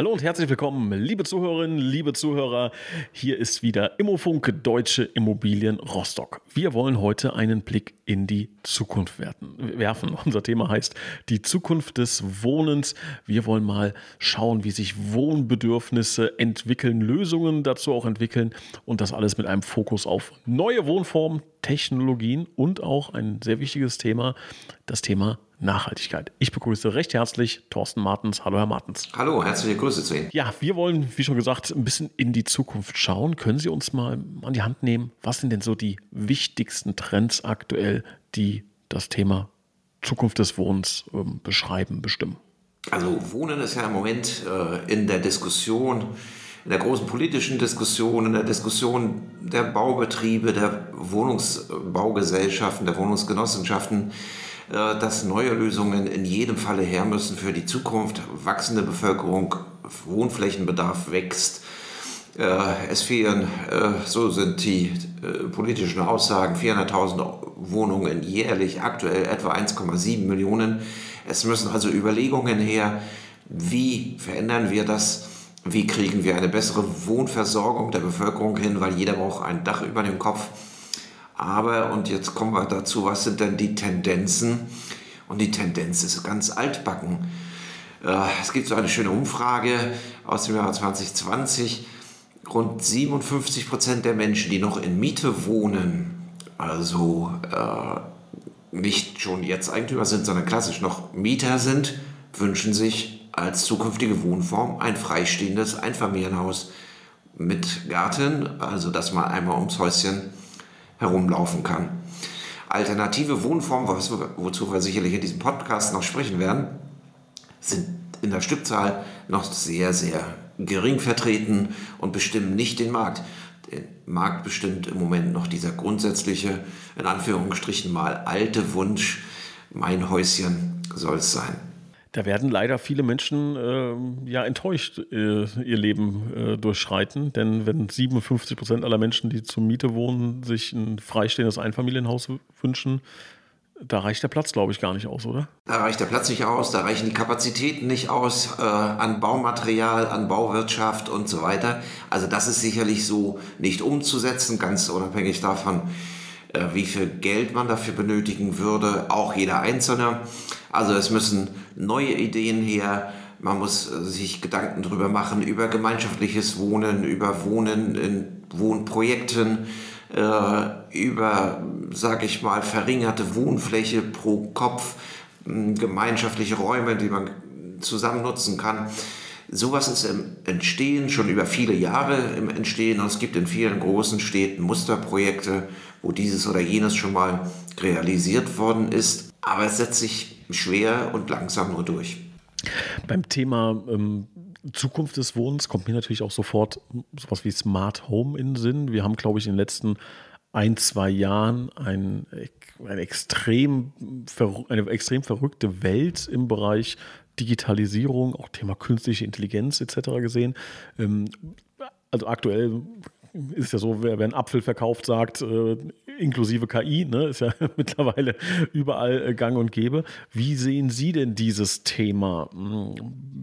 Hallo und herzlich willkommen, liebe Zuhörerinnen, liebe Zuhörer. Hier ist wieder Immofunk Deutsche Immobilien Rostock. Wir wollen heute einen Blick in die Zukunft werfen. Unser Thema heißt die Zukunft des Wohnens. Wir wollen mal schauen, wie sich Wohnbedürfnisse entwickeln, Lösungen dazu auch entwickeln und das alles mit einem Fokus auf neue Wohnformen, Technologien und auch ein sehr wichtiges Thema, das Thema Nachhaltigkeit. Ich begrüße recht herzlich Thorsten Martens. Hallo, Herr Martens. Hallo, herzliche Grüße zu Ihnen. Ja, wir wollen, wie schon gesagt, ein bisschen in die Zukunft schauen. Können Sie uns mal an die Hand nehmen? Was sind denn so die wichtigsten Trends aktuell, die das Thema Zukunft des Wohnens äh, beschreiben, bestimmen? Also Wohnen ist ja im Moment äh, in der Diskussion, in der großen politischen Diskussion, in der Diskussion der Baubetriebe, der Wohnungsbaugesellschaften, der Wohnungsgenossenschaften dass neue Lösungen in jedem Falle her müssen für die Zukunft. Wachsende Bevölkerung, Wohnflächenbedarf wächst. Äh, es fehlen, äh, so sind die politischen Aussagen, 400.000 Wohnungen jährlich, aktuell etwa 1,7 Millionen. Es müssen also Überlegungen her, wie verändern wir das? Wie kriegen wir eine bessere Wohnversorgung der Bevölkerung hin, weil jeder braucht ein Dach über dem Kopf. Aber, und jetzt kommen wir dazu, was sind denn die Tendenzen? Und die Tendenz ist ganz altbacken. Äh, es gibt so eine schöne Umfrage aus dem Jahr 2020. Rund 57 Prozent der Menschen, die noch in Miete wohnen, also äh, nicht schon jetzt Eigentümer sind, sondern klassisch noch Mieter sind, wünschen sich als zukünftige Wohnform ein freistehendes Einfamilienhaus mit Garten, also dass man einmal ums Häuschen herumlaufen kann. Alternative Wohnformen, wozu wir sicherlich in diesem Podcast noch sprechen werden, sind in der Stückzahl noch sehr, sehr gering vertreten und bestimmen nicht den Markt. Den Markt bestimmt im Moment noch dieser grundsätzliche, in Anführungsstrichen mal alte Wunsch, mein Häuschen soll es sein. Da werden leider viele Menschen äh, ja enttäuscht äh, ihr Leben äh, durchschreiten, denn wenn 57 Prozent aller Menschen, die zur Miete wohnen, sich ein freistehendes Einfamilienhaus wünschen, da reicht der Platz, glaube ich, gar nicht aus, oder? Da reicht der Platz nicht aus, da reichen die Kapazitäten nicht aus äh, an Baumaterial, an Bauwirtschaft und so weiter. Also das ist sicherlich so nicht umzusetzen, ganz unabhängig davon, wie viel Geld man dafür benötigen würde, auch jeder Einzelne. Also es müssen neue Ideen her. Man muss äh, sich Gedanken darüber machen, über gemeinschaftliches Wohnen, über Wohnen in Wohnprojekten, äh, über, sage ich mal, verringerte Wohnfläche pro Kopf, gemeinschaftliche Räume, die man zusammen nutzen kann. Sowas ist im Entstehen schon über viele Jahre im Entstehen und es gibt in vielen großen Städten Musterprojekte, wo dieses oder jenes schon mal realisiert worden ist. Aber es setzt sich schwer und langsam nur durch. Beim Thema ähm, Zukunft des Wohnens kommt mir natürlich auch sofort sowas wie Smart Home in den Sinn. Wir haben, glaube ich, in den letzten ein, zwei Jahren ein, eine, extrem, eine extrem verrückte Welt im Bereich Digitalisierung, auch Thema künstliche Intelligenz etc. gesehen. Ähm, also aktuell ist ja so, wer, einen Apfel verkauft, sagt, äh, inklusive KI, ne, ist ja mittlerweile überall äh, gang und gäbe. Wie sehen Sie denn dieses Thema? Hm,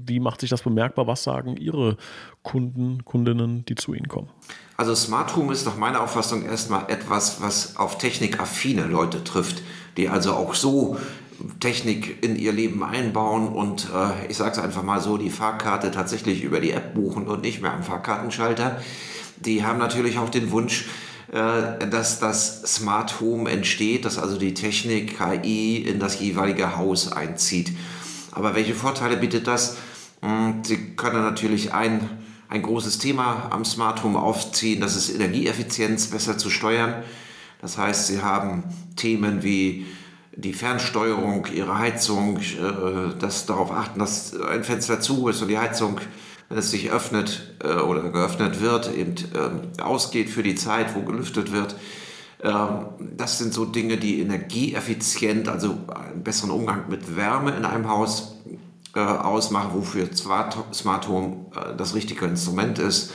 wie macht sich das bemerkbar? Was sagen Ihre Kunden, Kundinnen, die zu Ihnen kommen? Also Smart Home ist nach meiner Auffassung erstmal etwas, was auf technikaffine Leute trifft, die also auch so Technik in ihr Leben einbauen und äh, ich sage es einfach mal so, die Fahrkarte tatsächlich über die App buchen und nicht mehr am Fahrkartenschalter. Die haben natürlich auch den Wunsch, äh, dass das Smart Home entsteht, dass also die Technik KI in das jeweilige Haus einzieht. Aber welche Vorteile bietet das? Hm, Sie können natürlich ein, ein großes Thema am Smart Home aufziehen, das ist Energieeffizienz besser zu steuern. Das heißt, Sie haben Themen wie die Fernsteuerung Ihrer Heizung, äh, das darauf achten, dass ein Fenster zu ist und die Heizung wenn es sich öffnet äh, oder geöffnet wird, eben äh, ausgeht für die Zeit, wo gelüftet wird. Ähm, das sind so Dinge, die energieeffizient, also einen besseren Umgang mit Wärme in einem Haus äh, ausmache, wofür Smart Home das richtige Instrument ist.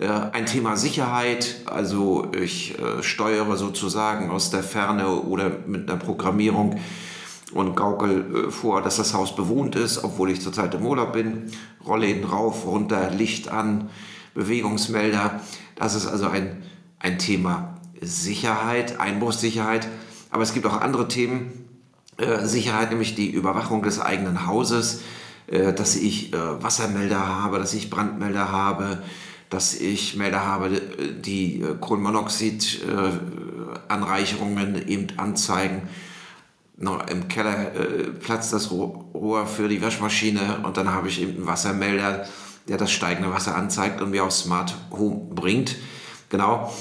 Äh, ein Thema Sicherheit, also ich äh, steuere sozusagen aus der Ferne oder mit einer Programmierung und gaukel äh, vor, dass das Haus bewohnt ist, obwohl ich zurzeit im Urlaub bin. Rollläden rauf, runter, Licht an, Bewegungsmelder. Das ist also ein, ein Thema Sicherheit, Einbruchssicherheit. Aber es gibt auch andere Themen. Sicherheit, nämlich die Überwachung des eigenen Hauses, dass ich Wassermelder habe, dass ich Brandmelder habe, dass ich Melder habe, die äh, Kohlenmonoxid-Anreicherungen eben anzeigen im Keller äh, platzt das Rohr für die Waschmaschine und dann habe ich eben einen Wassermelder, der das steigende Wasser anzeigt und mir aufs Smart Home bringt. Genau.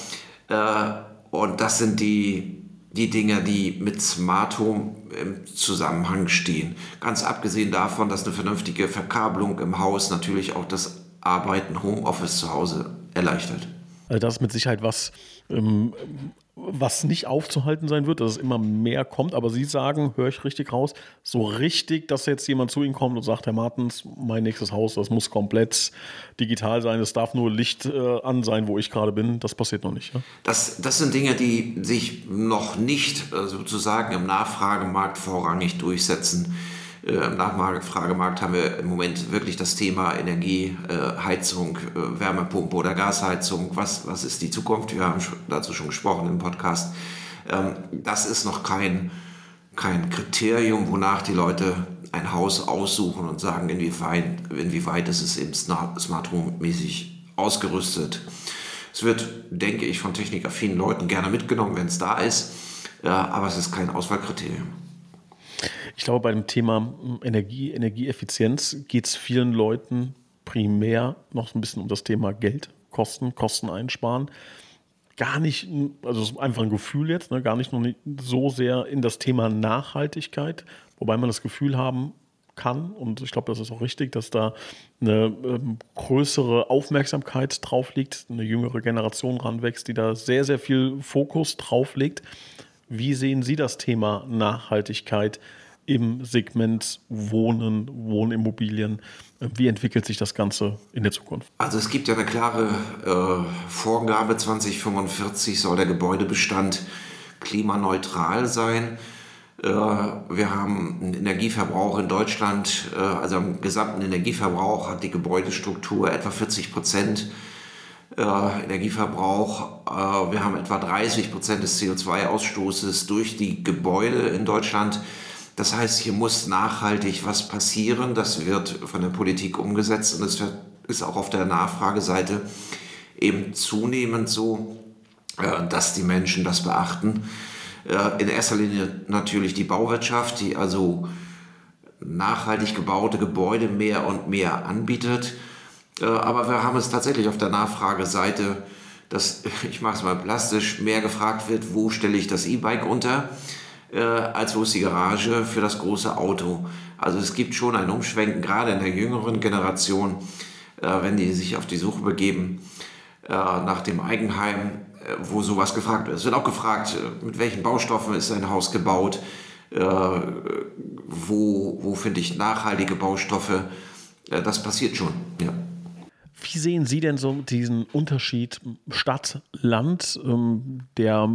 Äh, und das sind die, die Dinge, die mit Smart Home im Zusammenhang stehen. Ganz abgesehen davon, dass eine vernünftige Verkabelung im Haus natürlich auch das Arbeiten Homeoffice zu Hause erleichtert. Also das ist mit Sicherheit was, ähm, was nicht aufzuhalten sein wird, dass es immer mehr kommt. Aber Sie sagen, höre ich richtig raus, so richtig, dass jetzt jemand zu Ihnen kommt und sagt, Herr Martens, mein nächstes Haus, das muss komplett digital sein, es darf nur Licht äh, an sein, wo ich gerade bin. Das passiert noch nicht. Ja? Das, das sind Dinge, die sich noch nicht äh, sozusagen im Nachfragemarkt vorrangig durchsetzen. Äh, Im Nachfragemarkt haben wir im Moment wirklich das Thema Energie, äh, Heizung, äh, Wärmepumpe oder Gasheizung. Was, was ist die Zukunft? Wir haben dazu schon gesprochen im Podcast. Ähm, das ist noch kein, kein Kriterium, wonach die Leute ein Haus aussuchen und sagen, inwieweit, inwieweit ist es eben Smart Home-mäßig ausgerüstet. Es wird, denke ich, von technikaffinen Leuten gerne mitgenommen, wenn es da ist, aber es ist kein Auswahlkriterium. Ich glaube, bei dem Thema Energie, Energieeffizienz geht es vielen Leuten primär noch ein bisschen um das Thema Geld, Kosten, Kosten einsparen. Gar nicht, also einfach ein Gefühl jetzt, ne, gar nicht noch nicht so sehr in das Thema Nachhaltigkeit, wobei man das Gefühl haben kann, und ich glaube, das ist auch richtig, dass da eine ähm, größere Aufmerksamkeit drauf liegt, eine jüngere Generation ranwächst, die da sehr, sehr viel Fokus drauf legt. Wie sehen Sie das Thema Nachhaltigkeit im Segment Wohnen, Wohnimmobilien? Wie entwickelt sich das Ganze in der Zukunft? Also es gibt ja eine klare äh, Vorgabe, 2045 soll der Gebäudebestand klimaneutral sein. Äh, wir haben einen Energieverbrauch in Deutschland, äh, also am gesamten Energieverbrauch hat die Gebäudestruktur etwa 40 Prozent äh, Energieverbrauch. Äh, wir haben etwa 30 Prozent des CO2-Ausstoßes durch die Gebäude in Deutschland. Das heißt, hier muss nachhaltig was passieren. Das wird von der Politik umgesetzt und es ist auch auf der Nachfrageseite eben zunehmend so, äh, dass die Menschen das beachten. Äh, in erster Linie natürlich die Bauwirtschaft, die also nachhaltig gebaute Gebäude mehr und mehr anbietet. Äh, aber wir haben es tatsächlich auf der Nachfrageseite, dass, ich mache es mal plastisch, mehr gefragt wird, wo stelle ich das E-Bike unter, äh, als ist die Garage für das große Auto. Also es gibt schon ein Umschwenken, gerade in der jüngeren Generation, äh, wenn die sich auf die Suche begeben nach dem Eigenheim, wo sowas gefragt wird. Es wird auch gefragt, mit welchen Baustoffen ist ein Haus gebaut, wo, wo finde ich nachhaltige Baustoffe. Das passiert schon, ja. Wie sehen Sie denn so diesen Unterschied Stadt-Land, ähm, der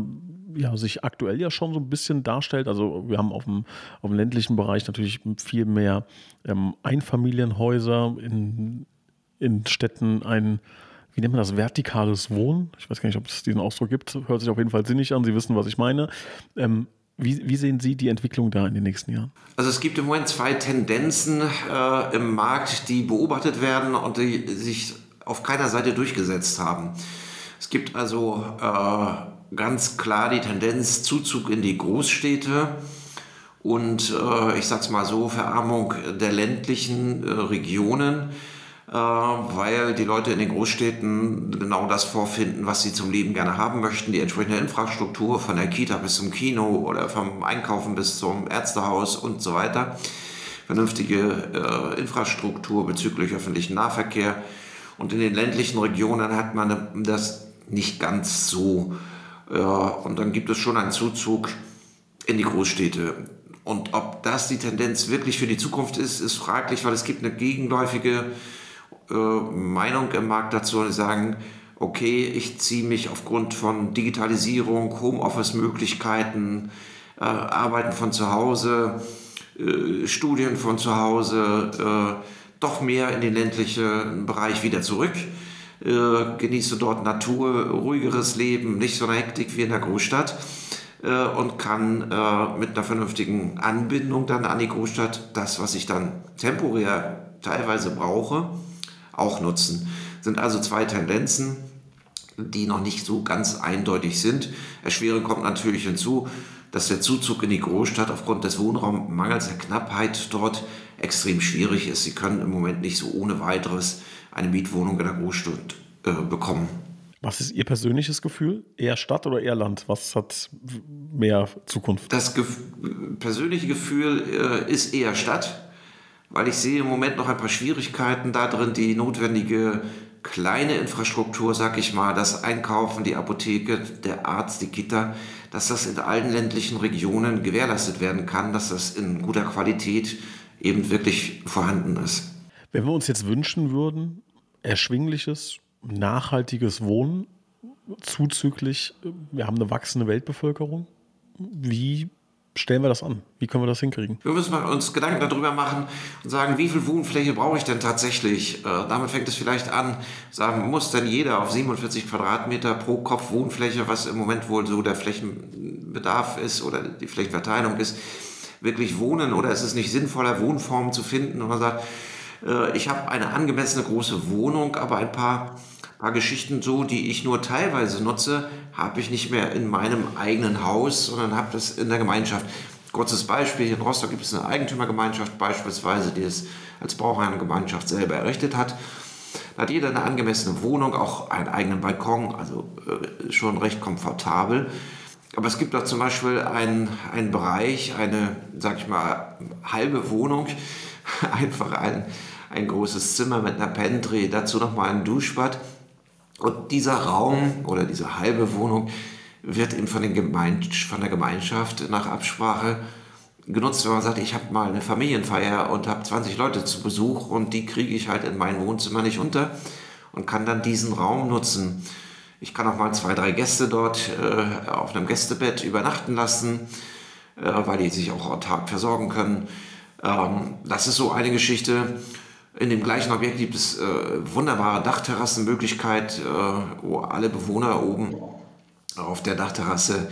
ja, sich aktuell ja schon so ein bisschen darstellt? Also wir haben auf dem, auf dem ländlichen Bereich natürlich viel mehr ähm, Einfamilienhäuser, in, in Städten ein, wie nennt man das, vertikales Wohnen. Ich weiß gar nicht, ob es diesen Ausdruck gibt. Hört sich auf jeden Fall sinnig an. Sie wissen, was ich meine. Ähm, wie, wie, sehen Sie die Entwicklung da in den nächsten Jahren? Also es gibt im Moment zwei Tendenzen äh, im Markt, die beobachtet werden und die sich auf keiner Seite durchgesetzt haben. Es gibt also äh, ganz klar die Tendenz Zuzug in die Großstädte und äh, ich sag's mal so Verarmung der ländlichen äh, Regionen äh, weil die Leute in den Großstädten genau das vorfinden, was sie zum Leben gerne haben möchten. Die entsprechende Infrastruktur von der Kita bis zum Kino oder vom Einkaufen bis zum Ärztehaus und so weiter. Vernünftige äh, Infrastruktur bezüglich öffentlichen Nahverkehr. Und in den ländlichen Regionen hat man das nicht ganz so. Und dann gibt es schon einen Zuzug in die Großstädte. Und ob das die Tendenz wirklich für die Zukunft ist, ist fraglich, weil es gibt eine gegenläufige äh, Meinung im Markt dazu, die sagen, okay, ich ziehe mich aufgrund von Digitalisierung, Homeoffice-Möglichkeiten, äh, Arbeiten von zu Hause, äh, Studien von zu Hause, äh, doch mehr in den ländlichen Bereich wieder zurück. Äh, genieße dort Natur, ruhigeres Leben, nicht so eine Hektik wie in der Großstadt äh, und kann äh, mit einer vernünftigen Anbindung dann an die Großstadt das, was ich dann temporär teilweise brauche, auch nutzen. Sind also zwei Tendenzen, die noch nicht so ganz eindeutig sind. Erschwerend kommt natürlich hinzu, dass der Zuzug in die Großstadt aufgrund des Wohnraummangels, der Knappheit dort extrem schwierig ist. Sie können im Moment nicht so ohne weiteres eine Mietwohnung in der Großstadt äh, bekommen. Was ist Ihr persönliches Gefühl? Eher Stadt oder eher Land? Was hat mehr Zukunft? Das Ge persönliche Gefühl äh, ist eher Stadt, weil ich sehe im Moment noch ein paar Schwierigkeiten darin, die notwendige kleine Infrastruktur, sag ich mal, das Einkaufen, die Apotheke, der Arzt, die Kita, dass das in allen ländlichen Regionen gewährleistet werden kann, dass das in guter Qualität eben wirklich vorhanden ist. Wenn wir uns jetzt wünschen würden, erschwingliches, nachhaltiges Wohnen zuzüglich, wir haben eine wachsende Weltbevölkerung. Wie stellen wir das an? Wie können wir das hinkriegen? Wir müssen uns Gedanken darüber machen und sagen, wie viel Wohnfläche brauche ich denn tatsächlich? Äh, damit fängt es vielleicht an, sagen, muss denn jeder auf 47 Quadratmeter pro Kopf Wohnfläche, was im Moment wohl so der Flächenbedarf ist oder die Flächenverteilung ist, wirklich wohnen? Oder ist es nicht sinnvoller, Wohnformen zu finden? Und man sagt, äh, ich habe eine angemessene große Wohnung, aber ein paar paar Geschichten so, die ich nur teilweise nutze, habe ich nicht mehr in meinem eigenen Haus, sondern habe das in der Gemeinschaft. Kurzes Beispiel, hier in Rostock gibt es eine Eigentümergemeinschaft beispielsweise, die es als Bauherrengemeinschaft selber errichtet hat. Da hat jeder eine angemessene Wohnung, auch einen eigenen Balkon, also äh, schon recht komfortabel. Aber es gibt auch zum Beispiel einen, einen Bereich, eine, sag ich mal, halbe Wohnung, einfach ein, ein großes Zimmer mit einer Pantry, dazu nochmal ein Duschbad und dieser Raum oder diese halbe Wohnung wird eben von, von der Gemeinschaft nach Absprache genutzt, wenn man sagt, ich habe mal eine Familienfeier und habe 20 Leute zu Besuch und die kriege ich halt in mein Wohnzimmer nicht unter und kann dann diesen Raum nutzen. Ich kann auch mal zwei, drei Gäste dort äh, auf einem Gästebett übernachten lassen, äh, weil die sich auch autark versorgen können. Ähm, das ist so eine Geschichte. In dem gleichen Objekt gibt es äh, wunderbare Dachterrassenmöglichkeit, äh, wo alle Bewohner oben auf der Dachterrasse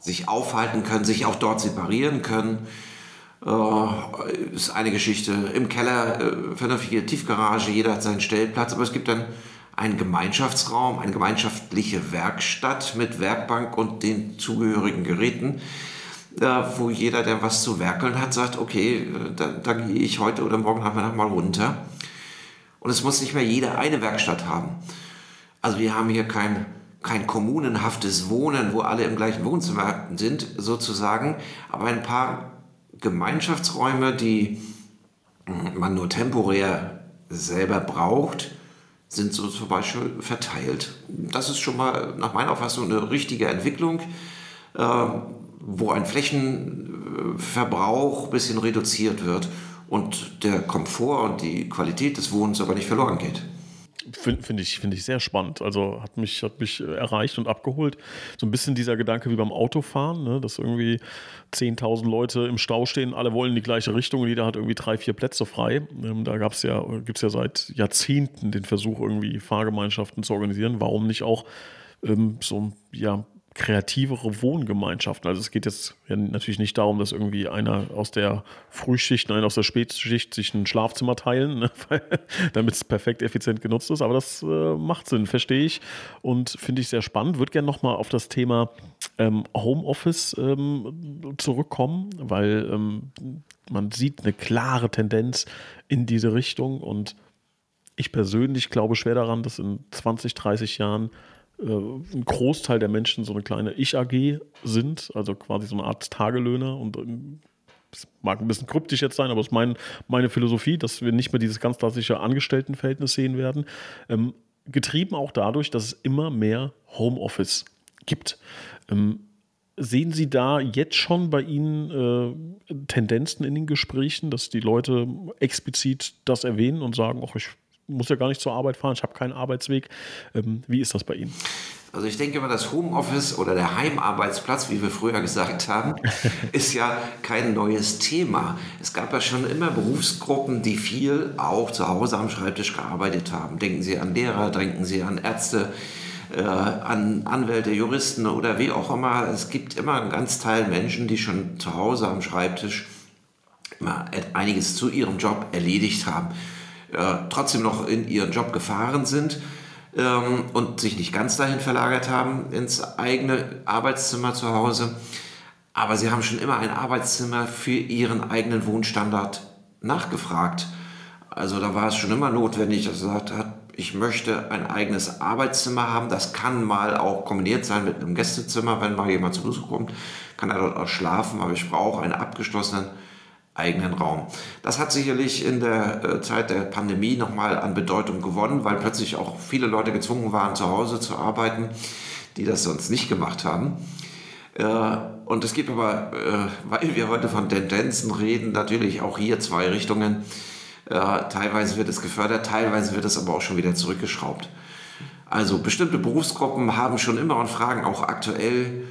sich aufhalten können, sich auch dort separieren können. Äh, ist eine Geschichte. Im Keller äh, vernünftige Tiefgarage, jeder hat seinen Stellplatz, aber es gibt dann einen Gemeinschaftsraum, eine gemeinschaftliche Werkstatt mit Werkbank und den zugehörigen Geräten wo jeder, der was zu werkeln hat, sagt, okay, äh, da, da gehe ich heute oder morgen Nachmittag mal runter. Und es muss nicht mehr jeder eine Werkstatt haben. Also wir haben hier kein, kein kommunenhaftes Wohnen, wo alle im gleichen Wohnzimmer sind, sozusagen, aber ein paar Gemeinschaftsräume, die man nur temporär selber braucht, sind so zum Beispiel verteilt. Das ist schon mal nach meiner Auffassung eine richtige Entwicklung. Wo ein Flächenverbrauch ein bisschen reduziert wird und der Komfort und die Qualität des Wohnens aber nicht verloren geht. Finde find ich, find ich sehr spannend. Also hat mich, hat mich erreicht und abgeholt. So ein bisschen dieser Gedanke wie beim Autofahren, ne? dass irgendwie 10.000 Leute im Stau stehen, alle wollen in die gleiche Richtung und jeder hat irgendwie drei, vier Plätze frei. Ähm, da gab's ja, gibt es ja seit Jahrzehnten den Versuch, irgendwie Fahrgemeinschaften zu organisieren. Warum nicht auch ähm, so ja, kreativere Wohngemeinschaften. Also es geht jetzt natürlich nicht darum, dass irgendwie einer aus der Frühschicht einer aus der Spätschicht sich ein Schlafzimmer teilen, ne, damit es perfekt effizient genutzt ist. Aber das äh, macht Sinn, verstehe ich und finde ich sehr spannend. Würde gerne nochmal auf das Thema ähm, Homeoffice ähm, zurückkommen, weil ähm, man sieht eine klare Tendenz in diese Richtung und ich persönlich glaube schwer daran, dass in 20, 30 Jahren ein Großteil der Menschen so eine kleine Ich-AG sind, also quasi so eine Art Tagelöhner und ähm, das mag ein bisschen kryptisch jetzt sein, aber es ist mein, meine Philosophie, dass wir nicht mehr dieses ganz klassische Angestelltenverhältnis sehen werden. Ähm, getrieben auch dadurch, dass es immer mehr Homeoffice gibt. Ähm, Sehen Sie da jetzt schon bei Ihnen äh, Tendenzen in den Gesprächen, dass die Leute explizit das erwähnen und sagen, ach, ich muss ja gar nicht zur Arbeit fahren, ich habe keinen Arbeitsweg. Ähm, wie ist das bei Ihnen? Also ich denke immer, das Homeoffice oder der Heimarbeitsplatz, wie wir früher gesagt haben, ist ja kein neues Thema. Es gab ja schon immer Berufsgruppen, die viel auch zu Hause am Schreibtisch gearbeitet haben. Denken Sie an Lehrer, denken Sie an Ärzte, äh, an Anwälte, Juristen oder wie auch immer. Es gibt immer einen ganz Teil Menschen, die schon zu Hause am Schreibtisch einiges zu ihrem Job erledigt haben, trotzdem noch in ihren Job gefahren sind ähm, und sich nicht ganz dahin verlagert haben ins eigene Arbeitszimmer zu Hause. Aber sie haben schon immer ein Arbeitszimmer für ihren eigenen Wohnstandard nachgefragt. Also da war es schon immer notwendig, dass er gesagt hat, ich möchte ein eigenes Arbeitszimmer haben. Das kann mal auch kombiniert sein mit einem Gästezimmer, wenn mal jemand zu Besuch kommt, kann er dort auch schlafen, aber ich brauche einen abgeschlossenen eigenen Raum. Das hat sicherlich in der äh, Zeit der Pandemie nochmal an Bedeutung gewonnen, weil plötzlich auch viele Leute gezwungen waren, zu Hause zu arbeiten, die das sonst nicht gemacht haben. Äh, und es gibt aber, äh, weil wir heute von Tendenzen reden, natürlich auch hier zwei Richtungen. Teilweise wird es gefördert, teilweise wird es aber auch schon wieder zurückgeschraubt. Also bestimmte Berufsgruppen haben schon immer und fragen auch aktuell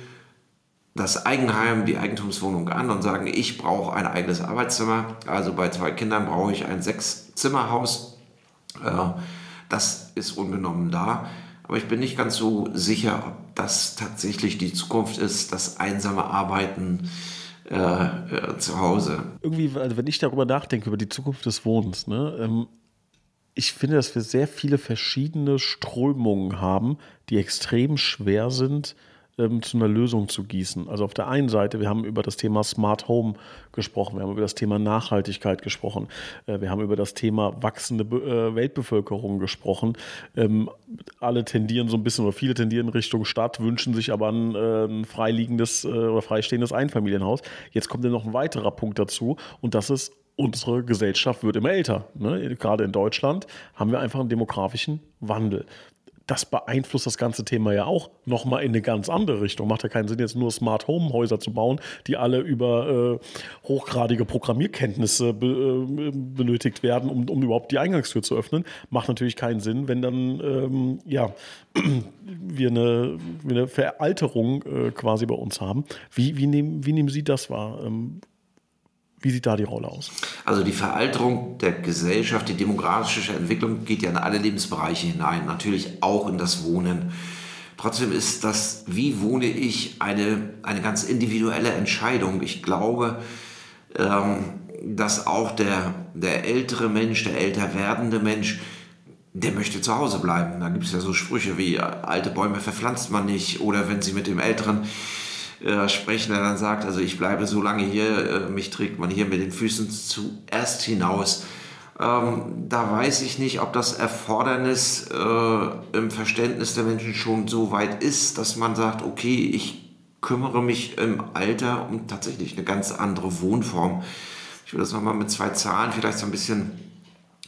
das Eigenheim, die Eigentumswohnung an und sagen, ich brauche ein eigenes Arbeitszimmer. Also bei zwei Kindern brauche ich ein Sechszimmerhaus. Äh, das ist unbenommen da. Aber ich bin nicht ganz so sicher, ob das tatsächlich die Zukunft ist, das einsame Arbeiten äh, äh, zu Hause. Irgendwie, also wenn ich darüber nachdenke, über die Zukunft des Wohnens, ne, ähm, ich finde, dass wir sehr viele verschiedene Strömungen haben, die extrem schwer sind, ähm, zu einer Lösung zu gießen. Also auf der einen Seite, wir haben über das Thema Smart Home gesprochen, wir haben über das Thema Nachhaltigkeit gesprochen, äh, wir haben über das Thema wachsende Be äh, Weltbevölkerung gesprochen. Ähm, alle tendieren so ein bisschen oder viele tendieren Richtung Stadt, wünschen sich aber ein, äh, ein freiliegendes äh, oder freistehendes Einfamilienhaus. Jetzt kommt ja noch ein weiterer Punkt dazu und das ist unsere Gesellschaft wird immer älter. Ne? Gerade in Deutschland haben wir einfach einen demografischen Wandel das beeinflusst das ganze Thema ja auch nochmal in eine ganz andere Richtung. Macht ja keinen Sinn, jetzt nur Smart Home Häuser zu bauen, die alle über äh, hochgradige Programmierkenntnisse be, äh, benötigt werden, um, um überhaupt die Eingangstür zu öffnen. Macht natürlich keinen Sinn, wenn dann ähm, ja, wir, eine, eine Veralterung äh, quasi bei uns haben. Wie, wie, nehmen, wie nehmen Sie das wahr? Ähm, wie sieht da die Rolle aus? Also die Veralterung der Gesellschaft, die demografische Entwicklung geht ja in alle Lebensbereiche hinein, natürlich auch in das Wohnen. Trotzdem ist das, wie wohne ich, eine, eine ganz individuelle Entscheidung. Ich glaube, ähm, dass auch der, der ältere Mensch, der älter werdende Mensch, der möchte zu Hause bleiben. Da gibt es ja so Sprüche wie, alte Bäume verpflanzt man nicht oder wenn sie mit dem Älteren äh, sprechen, der dann sagt, also ich bleibe so lange hier, äh, mich trägt man hier mit den Füßen zuerst hinaus. Ähm, da weiß ich nicht, ob das Erfordernis äh, im Verständnis der Menschen schon so weit ist, dass man sagt, okay, ich kümmere mich im Alter um tatsächlich eine ganz andere Wohnform. Ich will das nochmal mit zwei Zahlen vielleicht so ein bisschen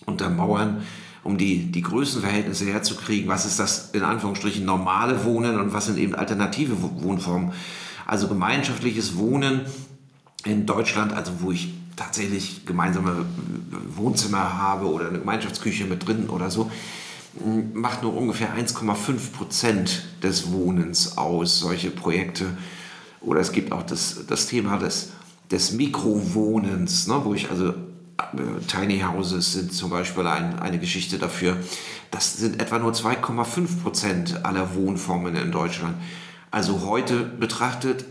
untermauern, um die, die Größenverhältnisse herzukriegen. Was ist das in Anführungsstrichen normale Wohnen und was sind eben alternative Wohnformen? Also gemeinschaftliches Wohnen in Deutschland, also wo ich tatsächlich gemeinsame Wohnzimmer habe oder eine Gemeinschaftsküche mit drin oder so, macht nur ungefähr 1,5 Prozent des Wohnens aus, solche Projekte. Oder es gibt auch das, das Thema des, des Mikrowohnens, ne, wo ich also äh, Tiny Houses sind zum Beispiel ein, eine Geschichte dafür. Das sind etwa nur 2,5 Prozent aller Wohnformen in Deutschland also heute betrachtet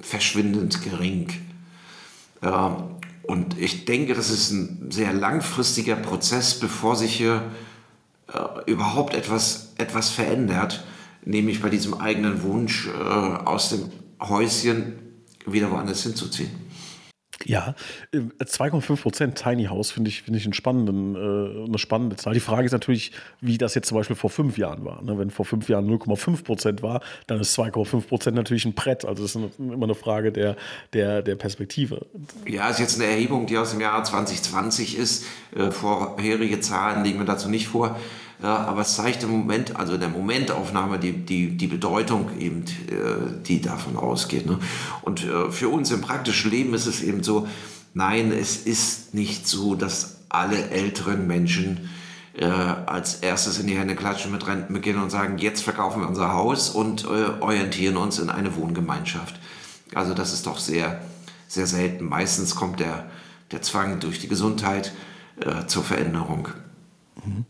verschwindend gering. und ich denke, das ist ein sehr langfristiger Prozess, bevor sich hier äh, überhaupt etwas, etwas verändert, nämlich bei diesem eigenen Wunsch, äh, aus dem Häuschen wieder woanders hinzuziehen. Ja, 2,5 äh, Prozent Tiny House finde ich, find ich einen spannenden, äh, eine spannende Zahl. Die Frage ist natürlich, wie das jetzt zum Beispiel vor fünf Jahren war. Ne? Wenn vor fünf Jahren 0,5 Prozent war, dann ist 2,5 Prozent natürlich ein Brett. Also das ist immer eine Frage der, der, der Perspektive. Ja, ist jetzt eine Erhebung, die aus dem Jahr 2020 ist. Äh, vorherige Zahlen liegen mir dazu nicht vor. Ja, aber es zeigt im Moment, also in der Momentaufnahme, die, die, die Bedeutung eben, äh, die davon ausgeht. Ne? Und äh, für uns im praktischen Leben ist es eben so, nein, es ist nicht so, dass alle älteren Menschen äh, als erstes in die Hände klatschen mit Renten beginnen und sagen, jetzt verkaufen wir unser Haus und äh, orientieren uns in eine Wohngemeinschaft. Also das ist doch sehr, sehr selten. Meistens kommt der, der Zwang durch die Gesundheit äh, zur Veränderung. Mhm.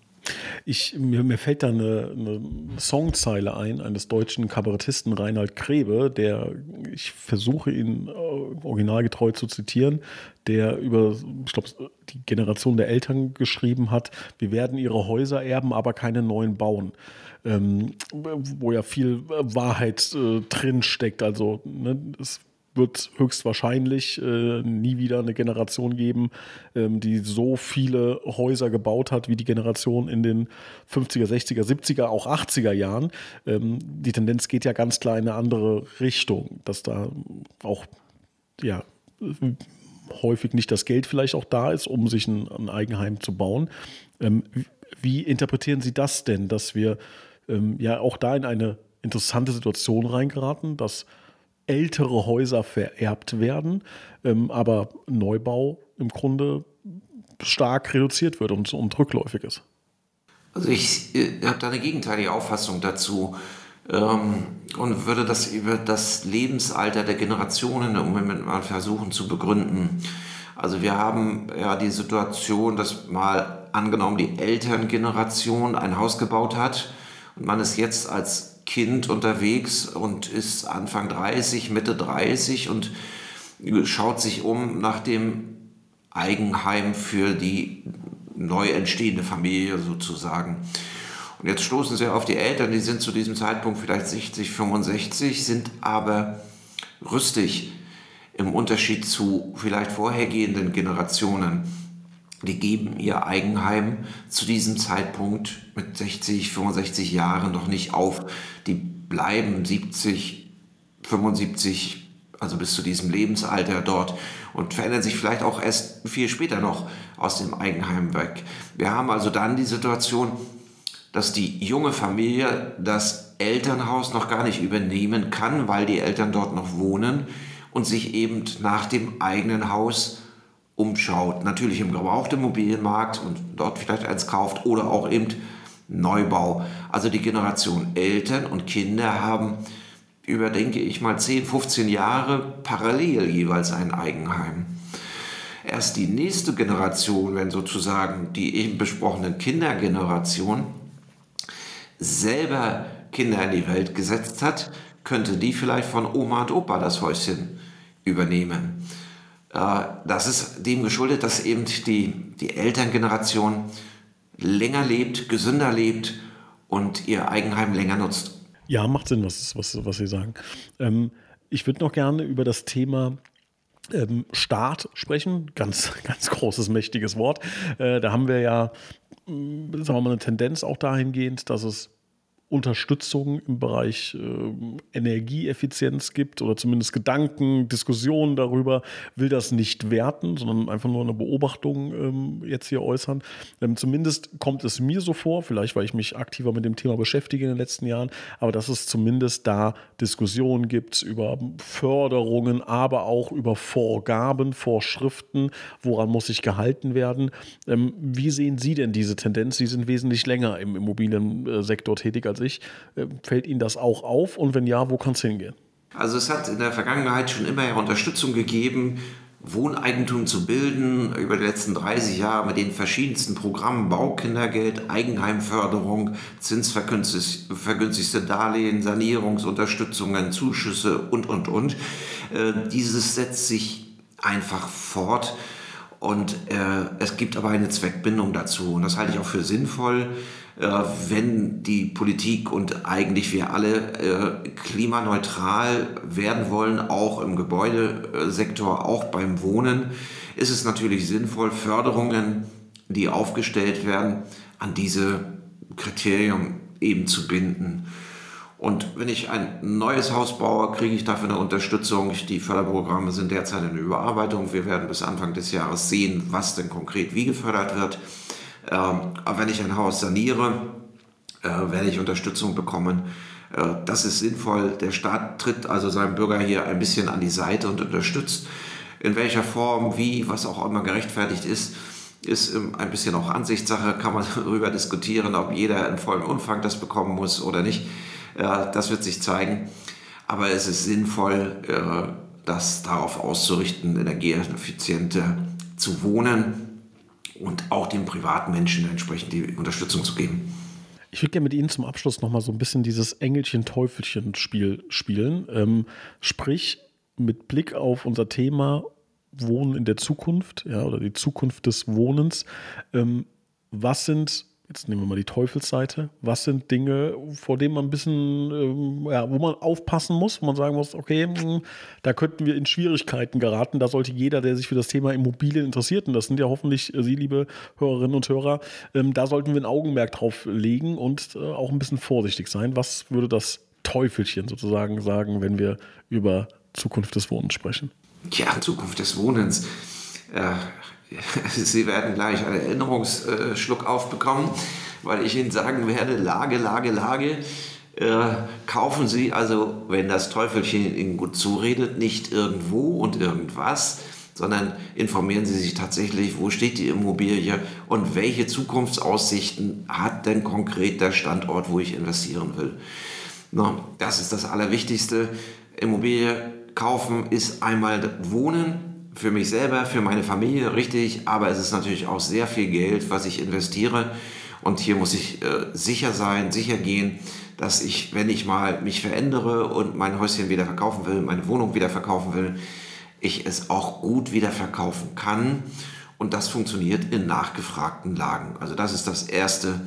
Ich, mir, mir fällt da eine, eine, Songzeile ein eines deutschen Kabarettisten Reinhard Krebe, der, ich versuche ihn äh, originalgetreu zu zitieren, der über, ich glaube, die Generation der Eltern geschrieben hat, wir werden ihre Häuser erben, aber keine neuen bauen. Ähm, wo ja viel Wahrheit äh, drin steckt. Also ne, es wird höchstwahrscheinlich äh, nie wieder eine Generation geben, ähm, die so viele Häuser gebaut hat wie die Generation in den 50er, 60er, 70er, auch 80er Jahren. Ähm, die Tendenz geht ja ganz klar in eine andere Richtung, dass da auch ja, häufig nicht das Geld vielleicht auch da ist, um sich ein, ein Eigenheim zu bauen. Ähm, wie interpretieren Sie das denn, dass wir ähm, ja auch da in eine interessante Situation reingeraten, dass ältere Häuser vererbt werden, ähm, aber Neubau im Grunde stark reduziert wird und, und rückläufig ist. Also ich, ich habe da eine gegenteilige Auffassung dazu ähm, und würde das über das Lebensalter der Generationen im Moment mal versuchen zu begründen. Also wir haben ja die Situation, dass mal angenommen die Elterngeneration ein Haus gebaut hat und man ist jetzt als Kind unterwegs und ist Anfang 30, Mitte 30 und schaut sich um nach dem Eigenheim für die neu entstehende Familie sozusagen. Und jetzt stoßen sie auf die Eltern, die sind zu diesem Zeitpunkt vielleicht 60, 65, sind aber rüstig im Unterschied zu vielleicht vorhergehenden Generationen die geben ihr Eigenheim zu diesem Zeitpunkt mit 60, 65 Jahren noch nicht auf. Die bleiben 70, 75, also bis zu diesem Lebensalter dort und verändern sich vielleicht auch erst viel später noch aus dem Eigenheim weg. Wir haben also dann die Situation, dass die junge Familie das Elternhaus noch gar nicht übernehmen kann, weil die Eltern dort noch wohnen und sich eben nach dem eigenen Haus umschaut, natürlich im Gebrauchtimmobilienmarkt und dort vielleicht eins kauft oder auch eben Neubau. Also die Generation Eltern und Kinder haben über, denke ich mal, 10, 15 Jahre parallel jeweils ein Eigenheim. Erst die nächste Generation, wenn sozusagen die eben besprochene Kindergeneration selber Kinder in die Welt gesetzt hat, könnte die vielleicht von Oma und Opa das Häuschen übernehmen. Äh, das ist dem geschuldet, dass eben die, die Elterngeneration länger lebt, gesünder lebt und ihr Eigenheim länger nutzt. Ja, macht Sinn, was, was, was Sie sagen. Ähm, ich würde noch gerne über das Thema ähm, Staat sprechen. Ganz, ganz großes, mächtiges Wort. Äh, da haben wir ja, sagen wir mal, eine Tendenz auch dahingehend, dass es Unterstützung im Bereich äh, Energieeffizienz gibt oder zumindest Gedanken, Diskussionen darüber, will das nicht werten, sondern einfach nur eine Beobachtung ähm, jetzt hier äußern. Ähm, zumindest kommt es mir so vor, vielleicht weil ich mich aktiver mit dem Thema beschäftige in den letzten Jahren, aber dass es zumindest da Diskussionen gibt über Förderungen, aber auch über Vorgaben, Vorschriften, woran muss sich gehalten werden. Ähm, wie sehen Sie denn diese Tendenz? Sie sind wesentlich länger im Immobiliensektor tätig als sich. Äh, fällt Ihnen das auch auf? Und wenn ja, wo kann es hingehen? Also es hat in der Vergangenheit schon immer Unterstützung gegeben, Wohneigentum zu bilden, über die letzten 30 Jahre mit den verschiedensten Programmen, Baukindergeld, Eigenheimförderung, zinsvergünstigte Darlehen, Sanierungsunterstützungen, Zuschüsse und, und, und. Äh, dieses setzt sich einfach fort und äh, es gibt aber eine Zweckbindung dazu und das halte ich auch für sinnvoll. Äh, wenn die Politik und eigentlich wir alle äh, klimaneutral werden wollen, auch im Gebäudesektor, auch beim Wohnen, ist es natürlich sinnvoll, Förderungen, die aufgestellt werden, an diese Kriterien eben zu binden. Und wenn ich ein neues Haus baue, kriege ich dafür eine Unterstützung. Die Förderprogramme sind derzeit in Überarbeitung. Wir werden bis Anfang des Jahres sehen, was denn konkret wie gefördert wird. Ähm, aber wenn ich ein Haus saniere, äh, werde ich Unterstützung bekommen. Äh, das ist sinnvoll. Der Staat tritt also seinem Bürger hier ein bisschen an die Seite und unterstützt. In welcher Form, wie, was auch immer gerechtfertigt ist, ist ein bisschen auch Ansichtssache, kann man darüber diskutieren, ob jeder in vollem Umfang das bekommen muss oder nicht. Das wird sich zeigen. Aber es ist sinnvoll, äh, das darauf auszurichten, energieeffizienter zu wohnen und auch den privaten Menschen entsprechend die Unterstützung zu geben. Ich würde gerne mit Ihnen zum Abschluss nochmal so ein bisschen dieses Engelchen-Teufelchen-Spiel spielen. Ähm, sprich, mit Blick auf unser Thema Wohnen in der Zukunft, ja, oder die Zukunft des Wohnens. Ähm, was sind jetzt nehmen wir mal die Teufelsseite. Was sind Dinge, vor denen man ein bisschen, ähm, ja, wo man aufpassen muss, wo man sagen muss, okay, hm, da könnten wir in Schwierigkeiten geraten. Da sollte jeder, der sich für das Thema Immobilien interessiert, und das sind ja hoffentlich äh, Sie, liebe Hörerinnen und Hörer, ähm, da sollten wir ein Augenmerk drauf legen und äh, auch ein bisschen vorsichtig sein. Was würde das Teufelchen sozusagen sagen, wenn wir über Zukunft des Wohnens sprechen? Ja, Zukunft des Wohnens. Äh, Sie werden gleich einen Erinnerungsschluck aufbekommen, weil ich Ihnen sagen werde, Lage, Lage, Lage. Äh, kaufen Sie also, wenn das Teufelchen Ihnen gut zuredet, nicht irgendwo und irgendwas, sondern informieren Sie sich tatsächlich, wo steht die Immobilie und welche Zukunftsaussichten hat denn konkret der Standort, wo ich investieren will. Na, das ist das Allerwichtigste. Immobilie kaufen ist einmal Wohnen, für mich selber, für meine Familie, richtig, aber es ist natürlich auch sehr viel Geld, was ich investiere. Und hier muss ich äh, sicher sein, sicher gehen, dass ich, wenn ich mal mich verändere und mein Häuschen wieder verkaufen will, meine Wohnung wieder verkaufen will, ich es auch gut wieder verkaufen kann. Und das funktioniert in nachgefragten Lagen. Also das ist das erste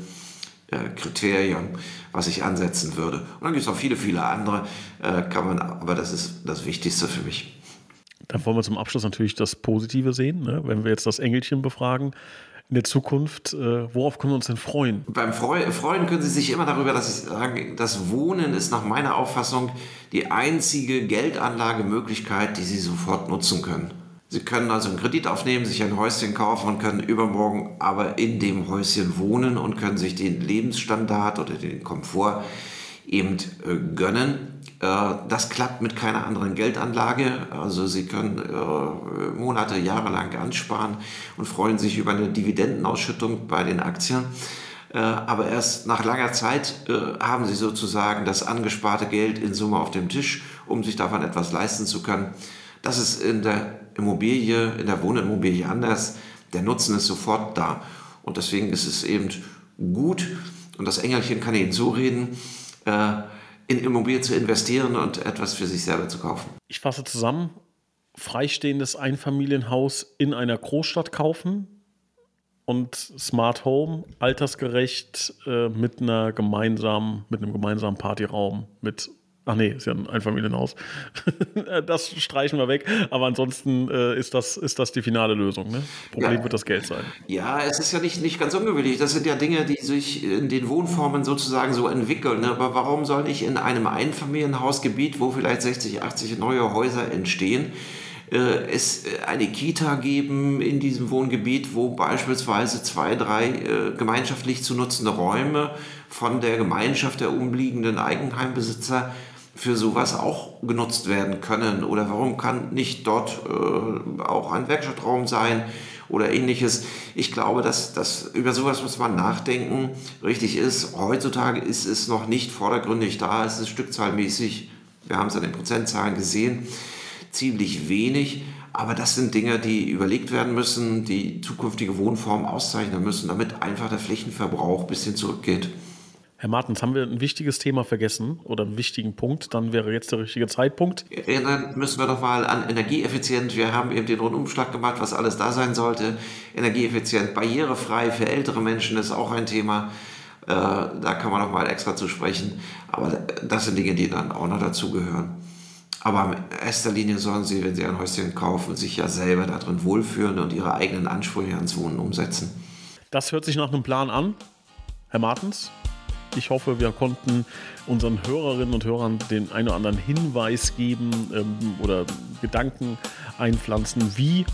äh, Kriterium, was ich ansetzen würde. Und dann gibt es auch viele, viele andere, äh, kann man, aber das ist das Wichtigste für mich. Dann wollen wir zum Abschluss natürlich das Positive sehen. Ne? Wenn wir jetzt das Engelchen befragen, in der Zukunft, äh, worauf können wir uns denn freuen? Beim Freu Freuen können Sie sich immer darüber, dass ich sage, das Wohnen ist nach meiner Auffassung die einzige Geldanlagemöglichkeit, die Sie sofort nutzen können. Sie können also einen Kredit aufnehmen, sich ein Häuschen kaufen und können übermorgen aber in dem Häuschen wohnen und können sich den Lebensstandard oder den Komfort eben äh, gönnen. Äh, das klappt mit keiner anderen Geldanlage. Also Sie können äh, Monate, Jahre lang ansparen und freuen sich über eine Dividendenausschüttung bei den Aktien. Aber erst nach langer Zeit haben Sie sozusagen das angesparte Geld in Summe auf dem Tisch, um sich davon etwas leisten zu können. Das ist in der Immobilie, in der Wohnimmobilie anders. Der Nutzen ist sofort da. Und deswegen ist es eben gut, und das Engelchen kann Ihnen so reden, in Immobilien zu investieren und etwas für sich selber zu kaufen. Ich fasse zusammen, freistehendes Einfamilienhaus in einer Großstadt kaufen und Smart Home, altersgerecht äh, mit einer gemeinsamen, mit einem gemeinsamen Partyraum, mit Ach nee, ist ja ein Einfamilienhaus. das streichen wir weg. Aber ansonsten äh, ist, das, ist das die finale Lösung. Ne? Problem ja. wird das Geld sein. Ja, es ist ja nicht, nicht ganz ungewöhnlich. Das sind ja Dinge, die sich in den Wohnformen sozusagen so entwickeln. Ne? Aber warum soll ich in einem Einfamilienhausgebiet, wo vielleicht 60, 80 neue Häuser entstehen, äh, es äh, eine Kita geben in diesem Wohngebiet, wo beispielsweise zwei, drei äh, gemeinschaftlich zu nutzende Räume von der Gemeinschaft der umliegenden Eigenheimbesitzer für sowas auch genutzt werden können? Oder warum kann nicht dort äh, auch ein Werkstattraum sein oder ähnliches? Ich glaube, dass, dass über sowas muss man nachdenken. Richtig ist, heutzutage ist es noch nicht vordergründig da, es ist stückzahlmäßig, wir haben es an den Prozentzahlen gesehen, ziemlich wenig. Aber das sind Dinge, die überlegt werden müssen, die zukünftige Wohnform auszeichnen müssen, damit einfach der Flächenverbrauch ein bisschen zurückgeht. Herr Martens, haben wir ein wichtiges Thema vergessen oder einen wichtigen Punkt? Dann wäre jetzt der richtige Zeitpunkt. Erinnern müssen wir doch mal an energieeffizient. Wir haben eben den Rundumschlag gemacht, was alles da sein sollte. Energieeffizient, barrierefrei für ältere Menschen ist auch ein Thema. Äh, da kann man noch mal extra zu sprechen. Aber das sind Dinge, die dann auch noch dazugehören. Aber in erster Linie sollen Sie, wenn Sie ein Häuschen kaufen, sich ja selber darin wohlfühlen und Ihre eigenen Ansprüche ans Wohnen umsetzen. Das hört sich nach einem Plan an. Herr Martens, ich hoffe, wir konnten unseren Hörerinnen und Hörern den einen oder anderen Hinweis geben ähm, oder Gedanken einpflanzen, wie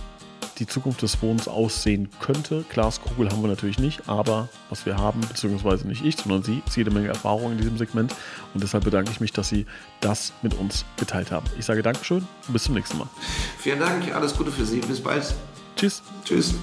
die Zukunft des Wohnens aussehen könnte. Glaskugel haben wir natürlich nicht, aber was wir haben, beziehungsweise nicht ich, sondern Sie, ist jede Menge Erfahrung in diesem Segment. Und deshalb bedanke ich mich, dass Sie das mit uns geteilt haben. Ich sage Dankeschön und bis zum nächsten Mal. Vielen Dank, alles Gute für Sie. Bis bald. Tschüss. Tschüss.